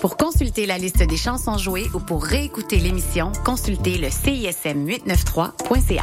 Pour consulter la liste des chansons jouées ou pour réécouter l'émission, consultez le CISM 893.ca.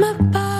my body.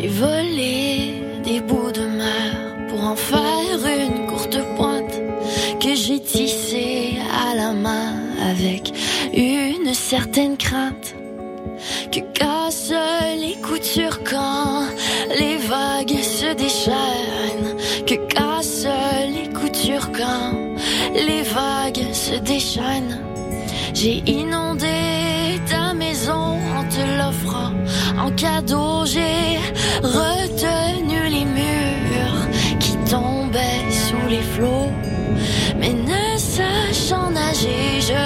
J'ai volé des bouts de mer pour en faire une courte pointe que j'ai tissée à la main avec une certaine crainte que cassent les coutures quand les vagues se déchaînent, que cassent les coutures quand les vagues se déchaînent. J'ai inondé ta maison en te l'offrant en cadeau, j'ai retenu les murs qui tombaient sous les flots. Mais ne sachant nager, je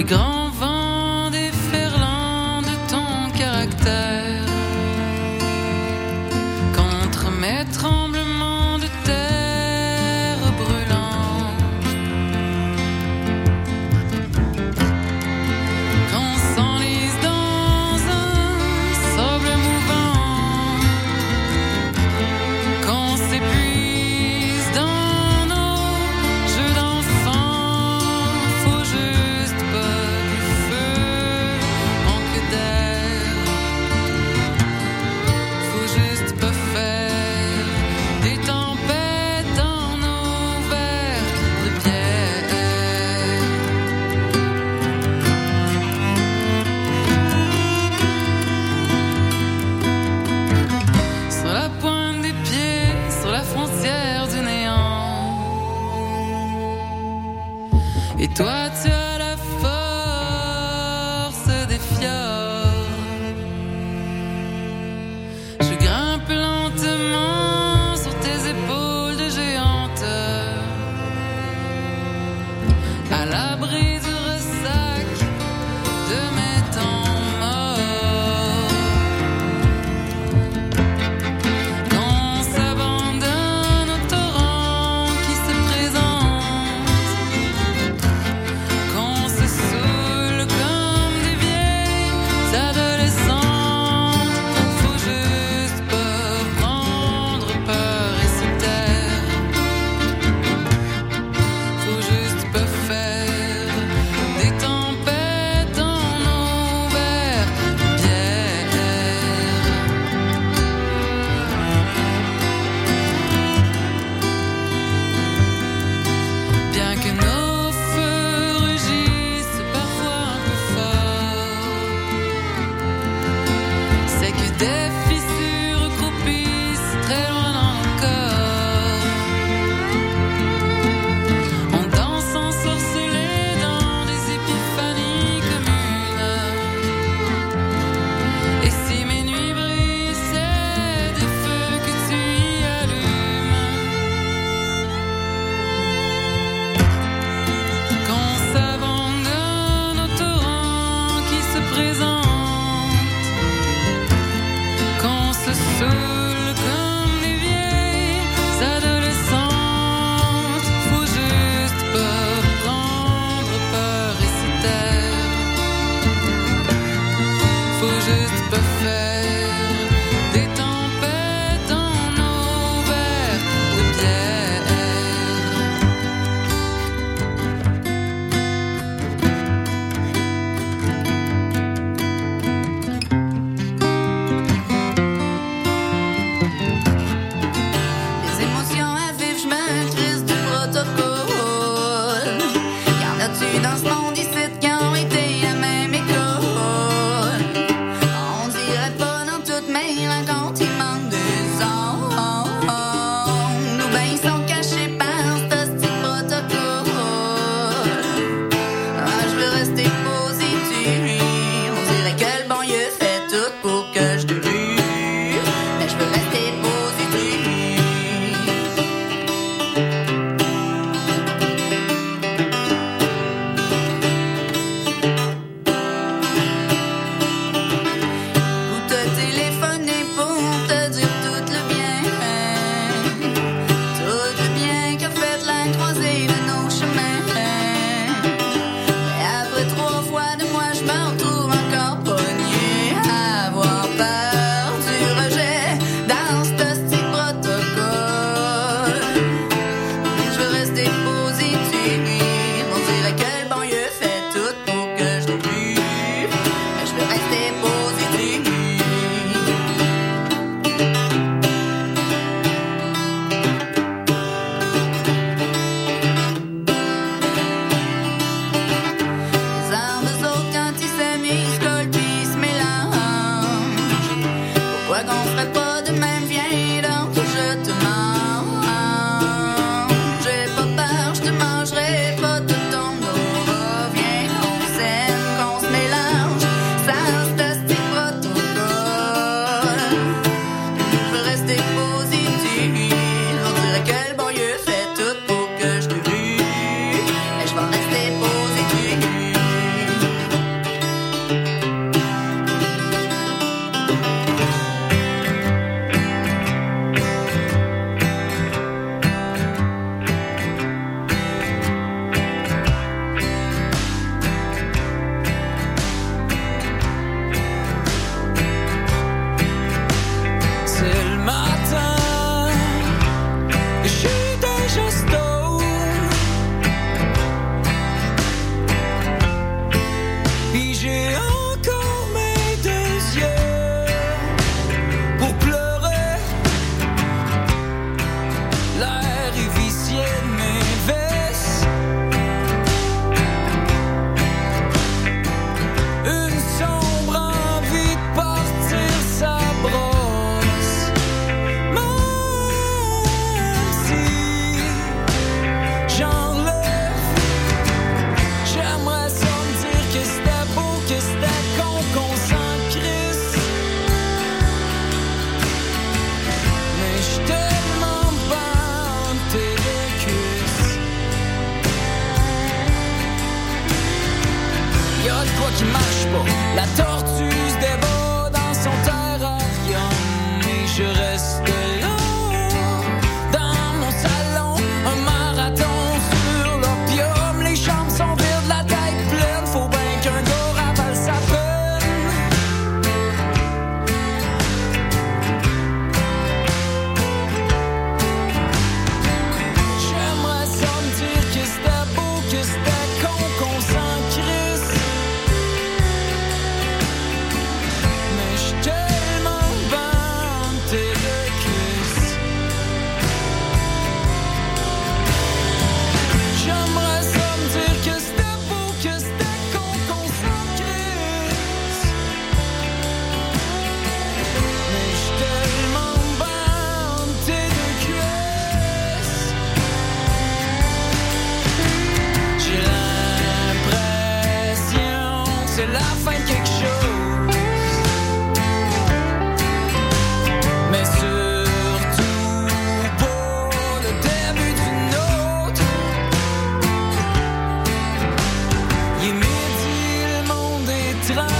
les grands sera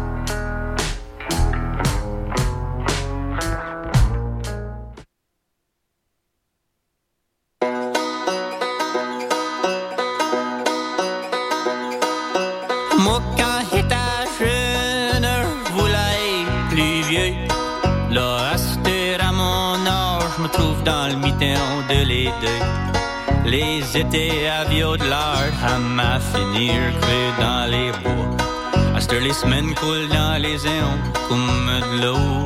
finir cuit dans les bois. À comme de l'eau.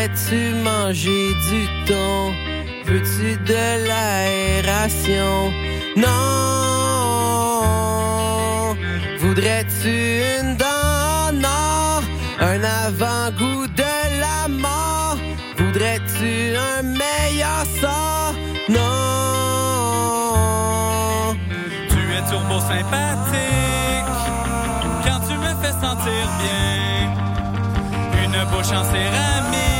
Voudrais-tu manger du thon? Veux-tu de l'aération? Non! Voudrais-tu une dent? Non! Un avant-goût de la mort? Voudrais-tu un meilleur sort? Non! Tu es turbo sympathique quand tu me fais sentir bien. Une bouche en céramique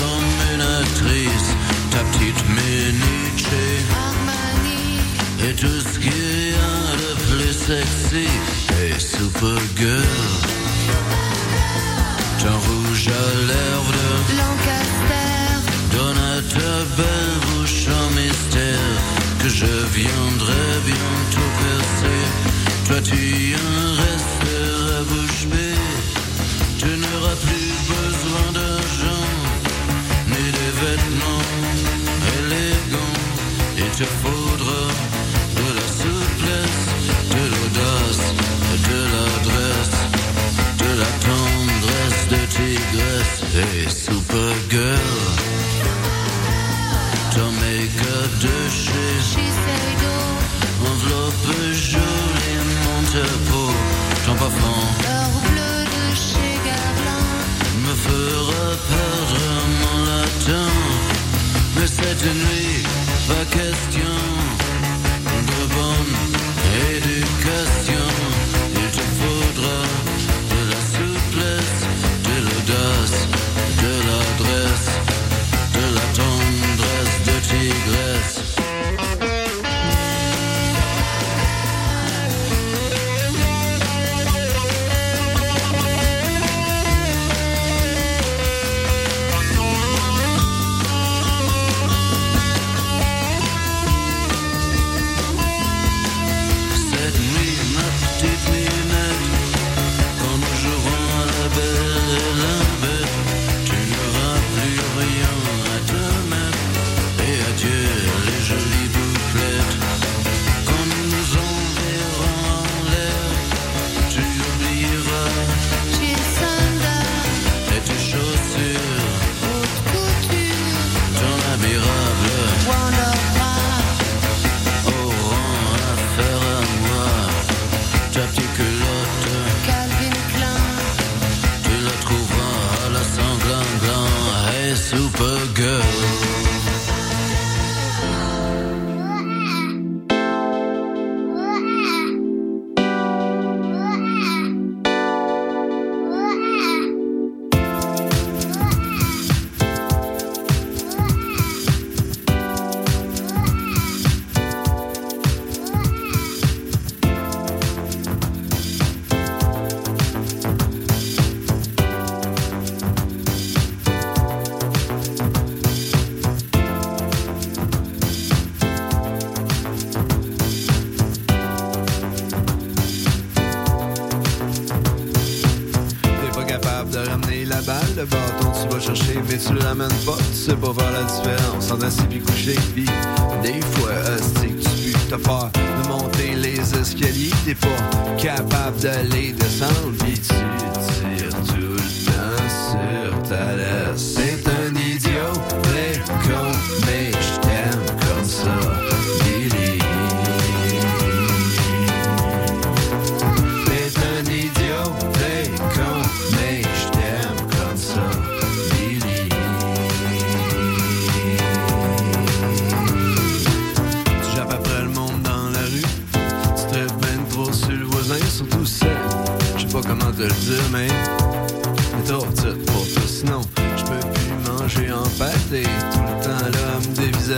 comme une actrice. Ta petite Armani, et tout ce qu'il y a de plus sexy. Et Supergirl. Ton rouge à lèvres de Lancaster, Donne à ta belle bouche un mystère que je viendrai bientôt percer. Toi tu en resteras bouche bée. Tu n'auras plus te faudra de la souplesse, de l'audace, de l'adresse, de la tendresse de tigresse et Supergirl. Ton make-up de chez enveloppe jolie monte peau. Ton parfum l'or bleu de chez Guerlain, me fera perdre mon latin. Mais cette nuit,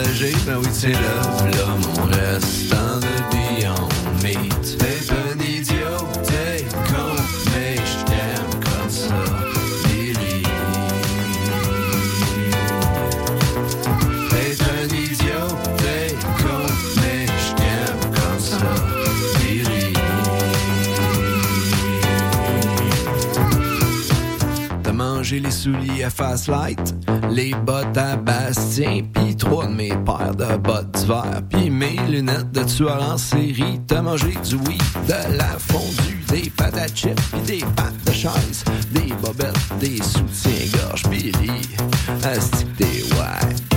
dévisager, ben oui, mon restant de Beyond Les souliers à Fast Light, les bottes à Bastien, pis trois de mes paires de bottes d'hiver, pis mes lunettes de tueur en série. T'as mangé du weed, de la fondue, des à chips, pis des pattes de chaise, des bobettes, des soutiens-gorge, Billy. Asti que t'es ouais.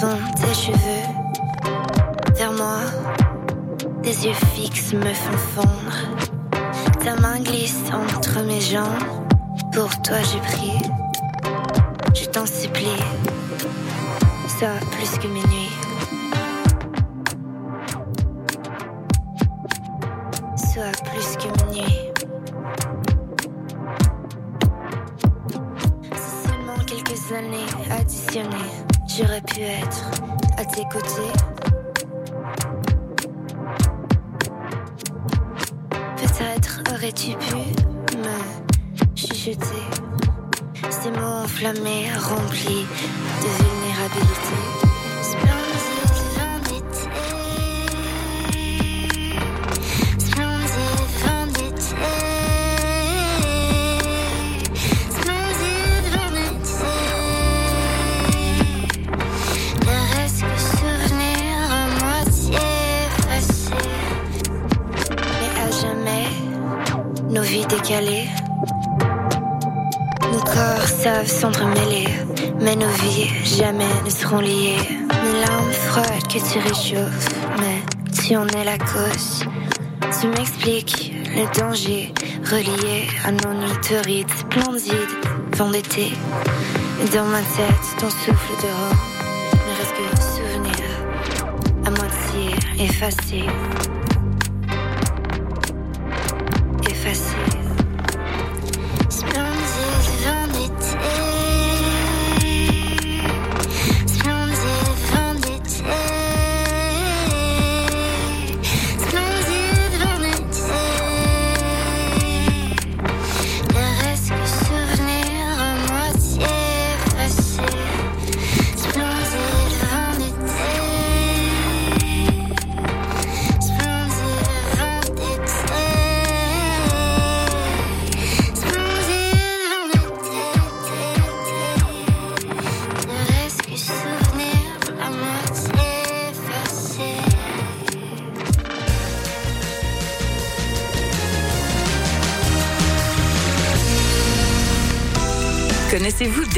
Dans tes cheveux. Vers moi, tes yeux fixes me font fondre. Ta main glisse entre mes jambes. Pour toi, j'ai pris. Je t'en supplie. Sois plus que minuit. À Mes larmes que tu réchauffes, mais tu en es la cause. Tu m'expliques le danger relié à nos nuits splendides, vent d'été. Dans ma tête, ton souffle de haut ne reste que souvenir à moitié. Effacé.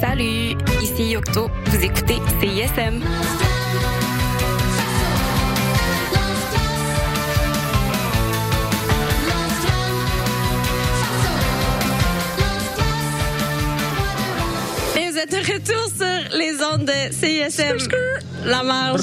Salut, ici Yocto. Vous écoutez CISM. Et vous êtes de retour sur les ondes de CISM. La marge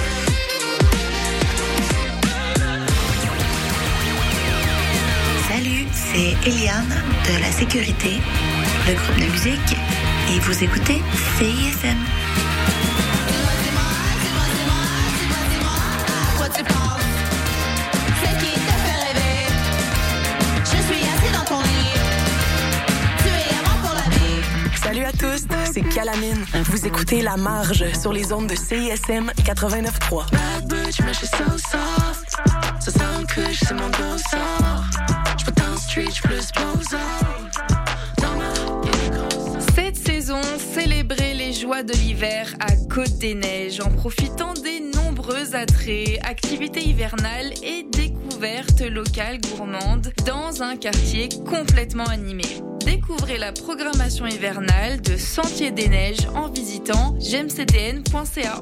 C'est Eliane de la Sécurité, le groupe de musique, et vous écoutez CISM. Quoi tu penses? C'est qui t'a fait rêver? Je suis assis dans ton lit. Tu es avant pour la vie. Salut à tous, c'est Calamine. Vous écoutez La Marge sur les ondes de CISM 89.3. Bad bitch, mais je suis so soft. Ça sent que je c'est mon sort. Cette saison, célébrer les joies de l'hiver à Côte des Neiges en profitant des nombreux attraits, activités hivernales et découvertes locales gourmandes dans un quartier complètement animé. Découvrez la programmation hivernale de Sentier des Neiges en visitant gemcdn.ca.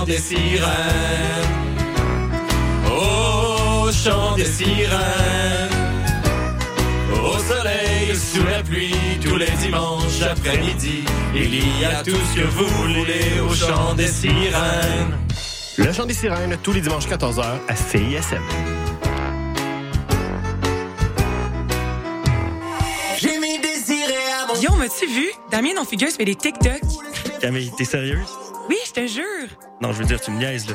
Chant des sirènes, au chant des sirènes, au soleil, sous la pluie, tous les dimanches après-midi, il y a tout ce que vous voulez au chant des sirènes. Le chant des sirènes, tous les dimanches 14h à CISM. J'ai mis des sirènes à mon Guillaume, as-tu vu? Damien, non figure, fait des TikTok. Camille, t'es sérieuse? Oui, je te jure. Non, je veux dire, tu me niaises, là.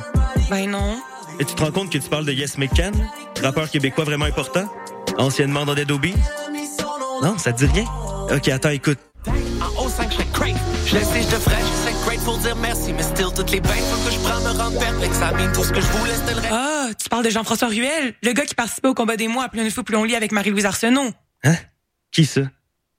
Ben non. Et tu te rends compte que tu parles de Yes McCann, rappeur québécois vraiment important, anciennement dans Dead Obies? Non, ça te dit rien? Ok, attends, écoute. En haut 5, je serais crave. Je laisse je te ferais, je serais great pour dire merci. Mais still, toutes les bains que je prends me rendent perplexe. Ça mine tout ce que je voulais, c'était le reste. Ah, tu parles de Jean-François Ruel, le gars qui participait au combat des mois à plus une fois plus on lit avec Marie-Louise Arsenault. Hein? Qui ça?